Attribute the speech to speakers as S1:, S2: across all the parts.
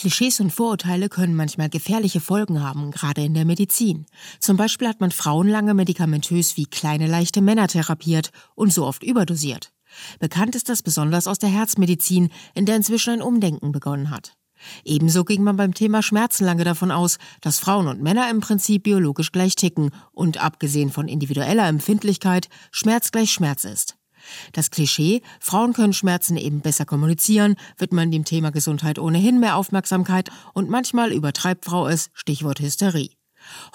S1: Klischees und Vorurteile können manchmal gefährliche Folgen haben, gerade in der Medizin. Zum Beispiel hat man Frauen lange medikamentös wie kleine leichte Männer therapiert und so oft überdosiert. Bekannt ist das besonders aus der Herzmedizin, in der inzwischen ein Umdenken begonnen hat. Ebenso ging man beim Thema Schmerzen lange davon aus, dass Frauen und Männer im Prinzip biologisch gleich ticken und abgesehen von individueller Empfindlichkeit Schmerz gleich Schmerz ist. Das Klischee, Frauen können Schmerzen eben besser kommunizieren, wird man dem Thema Gesundheit ohnehin mehr Aufmerksamkeit und manchmal übertreibt Frau es, Stichwort Hysterie.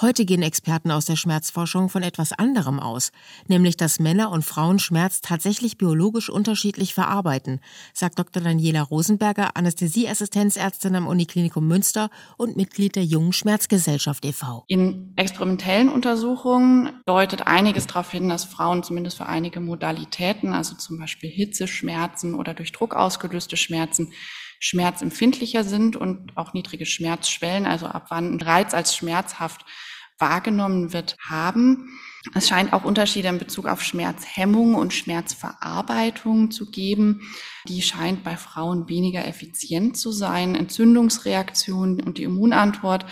S1: Heute gehen Experten aus der Schmerzforschung von etwas anderem aus, nämlich dass Männer und Frauen Schmerz tatsächlich biologisch unterschiedlich verarbeiten, sagt Dr. Daniela Rosenberger, Anästhesieassistenzärztin am Uniklinikum Münster und Mitglied der Jungen Schmerzgesellschaft e.V.
S2: In experimentellen Untersuchungen deutet einiges darauf hin, dass Frauen zumindest für einige Modalitäten, also zum Beispiel Hitzeschmerzen oder durch Druck ausgelöste Schmerzen, schmerzempfindlicher sind und auch niedrige Schmerzschwellen, also ab wann ein Reiz als schmerzhaft wahrgenommen wird, haben. Es scheint auch Unterschiede in Bezug auf Schmerzhemmung und Schmerzverarbeitung zu geben. Die scheint bei Frauen weniger effizient zu sein. Entzündungsreaktionen und die Immunantwort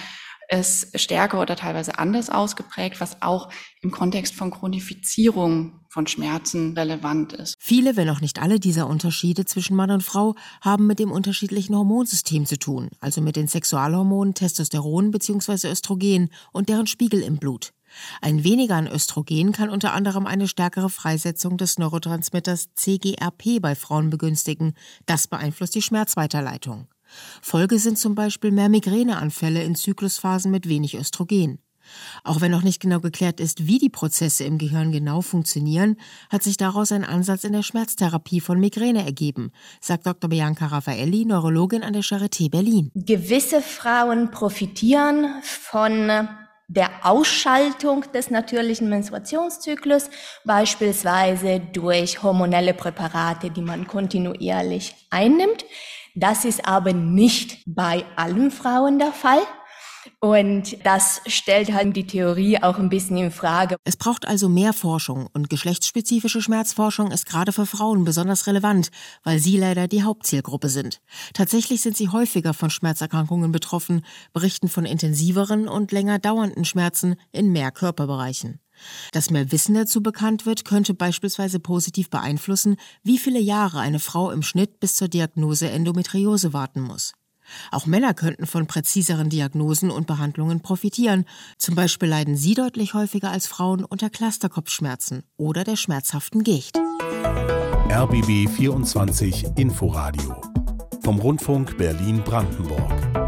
S2: ist stärker oder teilweise anders ausgeprägt, was auch im Kontext von Chronifizierung von Schmerzen relevant ist.
S1: Viele, wenn auch nicht alle dieser Unterschiede zwischen Mann und Frau haben mit dem unterschiedlichen Hormonsystem zu tun, also mit den Sexualhormonen Testosteron bzw. Östrogen und deren Spiegel im Blut. Ein weniger an Östrogen kann unter anderem eine stärkere Freisetzung des Neurotransmitters CGRP bei Frauen begünstigen. Das beeinflusst die Schmerzweiterleitung. Folge sind zum Beispiel mehr Migräneanfälle in Zyklusphasen mit wenig Östrogen. Auch wenn noch nicht genau geklärt ist, wie die Prozesse im Gehirn genau funktionieren, hat sich daraus ein Ansatz in der Schmerztherapie von Migräne ergeben, sagt Dr. Bianca Raffaelli, Neurologin an der Charité Berlin.
S3: Gewisse Frauen profitieren von der Ausschaltung des natürlichen Menstruationszyklus, beispielsweise durch hormonelle Präparate, die man kontinuierlich einnimmt. Das ist aber nicht bei allen Frauen der Fall. Und das stellt halt die Theorie auch ein bisschen in Frage.
S1: Es braucht also mehr Forschung und geschlechtsspezifische Schmerzforschung ist gerade für Frauen besonders relevant, weil sie leider die Hauptzielgruppe sind. Tatsächlich sind sie häufiger von Schmerzerkrankungen betroffen, berichten von intensiveren und länger dauernden Schmerzen in mehr Körperbereichen. Dass mehr Wissen dazu bekannt wird, könnte beispielsweise positiv beeinflussen, wie viele Jahre eine Frau im Schnitt bis zur Diagnose Endometriose warten muss. Auch Männer könnten von präziseren Diagnosen und Behandlungen profitieren. Zum Beispiel leiden sie deutlich häufiger als Frauen unter Clusterkopfschmerzen oder der schmerzhaften Gicht.
S4: RBB 24 Inforadio vom Rundfunk Berlin-Brandenburg.